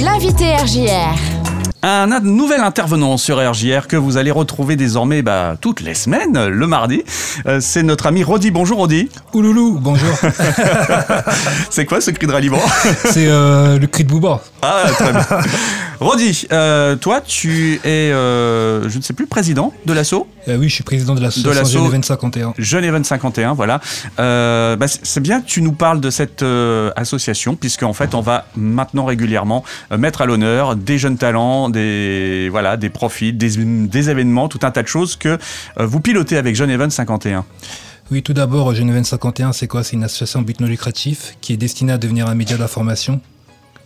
L'invité RJR. Un nouvel intervenant sur RJR que vous allez retrouver désormais bah, toutes les semaines, le mardi. Euh, c'est notre ami Rodi. Bonjour Rodi. Ouloulou, bonjour. c'est quoi ce cri de ralliement C'est euh, le cri de Bouba. Ah, très bien. Rodi, euh, toi, tu es, je ne sais plus, président de l'assaut Oui, je suis président de l'association Genève 51. Genève 51, voilà. Bah, c'est bien que tu nous parles de cette association, puisqu'en fait, on va maintenant régulièrement mettre à l'honneur des jeunes talents, des, voilà, des profits, des, événements, tout un tas de choses que euh, vous pilotez avec Jeune 51. Oui, tout d'abord, Jeune 51, c'est quoi? C'est une association but non lucratif qui est destinée à devenir un média d'information,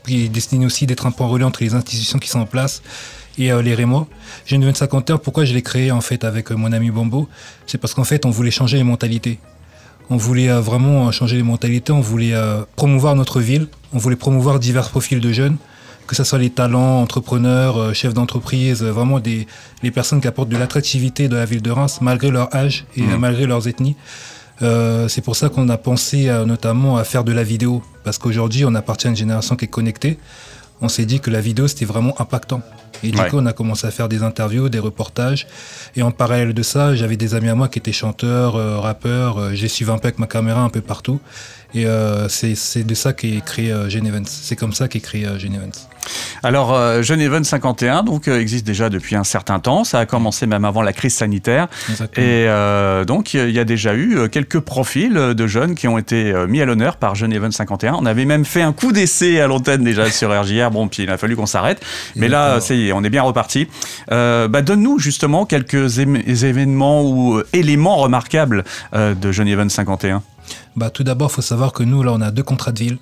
qui est destinée aussi d'être un point relais entre les institutions qui sont en place et euh, les Rémois. Jeune 51, pourquoi je l'ai créé en fait avec euh, mon ami Bombo C'est parce qu'en fait, on voulait changer les mentalités. On voulait vraiment changer les mentalités, on voulait promouvoir notre ville, on voulait promouvoir divers profils de jeunes que ce soit les talents, entrepreneurs, euh, chefs d'entreprise, euh, vraiment des, les personnes qui apportent de l'attractivité de la ville de Reims malgré leur âge et mmh. malgré leurs ethnies. Euh, c'est pour ça qu'on a pensé notamment à faire de la vidéo, parce qu'aujourd'hui on appartient à une génération qui est connectée. On s'est dit que la vidéo c'était vraiment impactant. Et du coup, on a commencé à faire des interviews, des reportages. Et en parallèle de ça, j'avais des amis à moi qui étaient chanteurs, rappeurs. J'ai suivi un peu avec ma caméra un peu partout. Et c'est de ça qu'est créé euh, C'est comme ça qu'est créé euh, alors, euh, Jeune 51 donc, euh, existe déjà depuis un certain temps. Ça a commencé même avant la crise sanitaire. Et euh, donc, il y a déjà eu quelques profils de jeunes qui ont été mis à l'honneur par Jeune 51. On avait même fait un coup d'essai à l'antenne déjà sur RJR. Bon, puis il a fallu qu'on s'arrête. Mais là, c'est on est bien reparti. Bah, donne-nous justement quelques événements ou éléments remarquables de Jeune 51. Bah, tout d'abord, il faut savoir que nous, là, on a deux contrats de ville.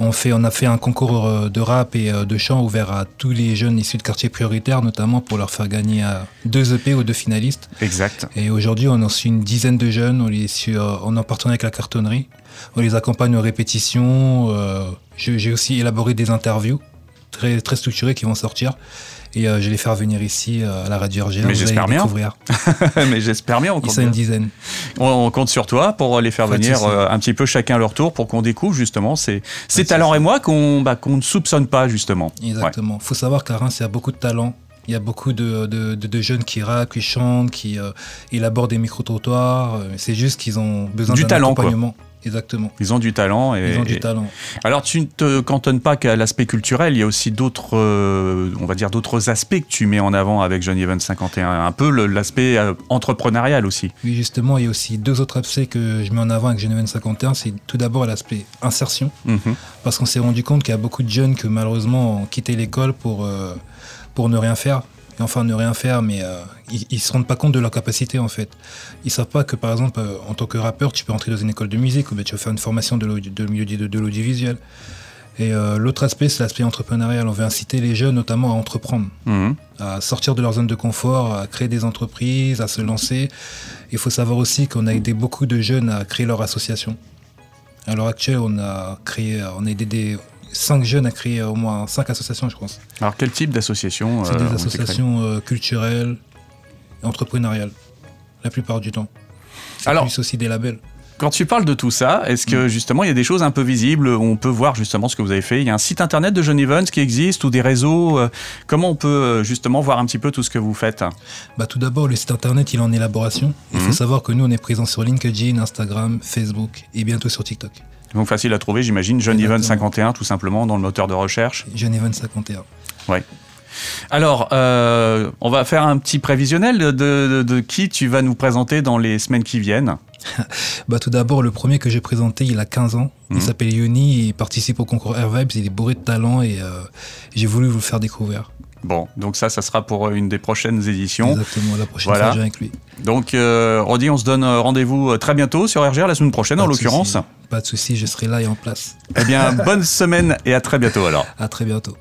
On, fait, on a fait un concours euh, de rap et euh, de chant ouvert à tous les jeunes issus de quartiers prioritaires, notamment pour leur faire gagner deux EP ou deux finalistes. Exact. Et aujourd'hui, on en suit une dizaine de jeunes. On, les on en partenariat avec la cartonnerie. On les accompagne aux répétitions. Euh, j'ai aussi élaboré des interviews très, très structurées qui vont sortir. Et euh, je vais les faire venir ici euh, à la radio RGR. Mais j'espère bien. Mais j'espère bien. On compte une dizaine. On, compte sur toi pour les faire venir euh, un petit peu chacun leur tour pour qu'on découvre justement ces, ces talents et moi qu'on bah, qu'on ne soupçonne pas justement. Exactement. Il faut savoir qu'à Reims, il y a beaucoup de talents. Il y a beaucoup de, de, de, jeunes qui rappent, qui chantent, qui élaborent des micro-trottoirs. C'est juste qu'ils ont besoin d'un accompagnement. Exactement. Ils ont du talent. Et, Ils ont du talent. Alors, tu ne te cantonnes pas qu'à l'aspect culturel, il y a aussi d'autres, euh, on va dire, d'autres aspects que tu mets en avant avec Johnny Evans 51. Un peu l'aspect euh, entrepreneurial aussi. Oui, justement, il y a aussi deux autres aspects que je mets en avant avec Johnny Evans 51. C'est tout d'abord l'aspect insertion. Mhm. Parce qu'on s'est rendu compte qu'il y a beaucoup de jeunes qui, malheureusement, ont quitté l'école pour, euh, pour ne rien faire enfin ne rien faire, mais euh, ils, ne se rendent pas compte de leur capacité en fait. Ils savent pas que par exemple euh, en tant que rappeur, tu peux entrer dans une école de musique ou bien tu vas faire une formation de milieu de, l'audiovisuel. Et euh, l'autre aspect, c'est l'aspect entrepreneurial. On veut inciter les jeunes notamment à entreprendre, mhm. à sortir de leur zone de confort, à créer des entreprises, à se lancer. Il faut savoir aussi qu'on a aidé beaucoup de jeunes à créer leur association. À l'heure actuelle, on a créé, on a aidé des, cinq jeunes à créer au moins cinq associations, je pense. Alors, quel type d'associations C'est des euh, associations euh, culturelles entrepreneuriales, la plupart du temps. Alors, plus aussi des labels. Quand tu parles de tout ça, est-ce que mm. justement il y a des choses un peu visibles où on peut voir justement ce que vous avez fait? Il y a un site internet de John Evans qui existe ou des réseaux euh, Comment on peut justement voir un petit peu tout ce que vous faites? Bah, Tout d'abord, le site internet il est en élaboration. Il faut mm. savoir que nous on est présents sur LinkedIn, Instagram, Facebook et bientôt sur TikTok. Donc facile à trouver, j'imagine. John Evans 51, tout simplement, dans le moteur de recherche. John Evans 51. Ouais. Alors, euh, on va faire un petit prévisionnel de, qui tu vas nous présenter dans les semaines qui viennent. bah, tout d'abord, le premier que j'ai présenté, il a 15 ans. Il mhm. s'appelle Yoni, il participe au concours Air Vibes, il est bourré de talent et euh, j'ai voulu vous le faire découvrir. Bon, donc ça, ça sera pour une des prochaines éditions. Exactement, la prochaine fois, je avec lui. Donc, euh, Rodi, on se donne rendez-vous très bientôt sur RGR, la semaine prochaine en l'occurrence. Pas de souci, je serai là et en place. Eh bien, bonne semaine et à très bientôt alors. À très bientôt.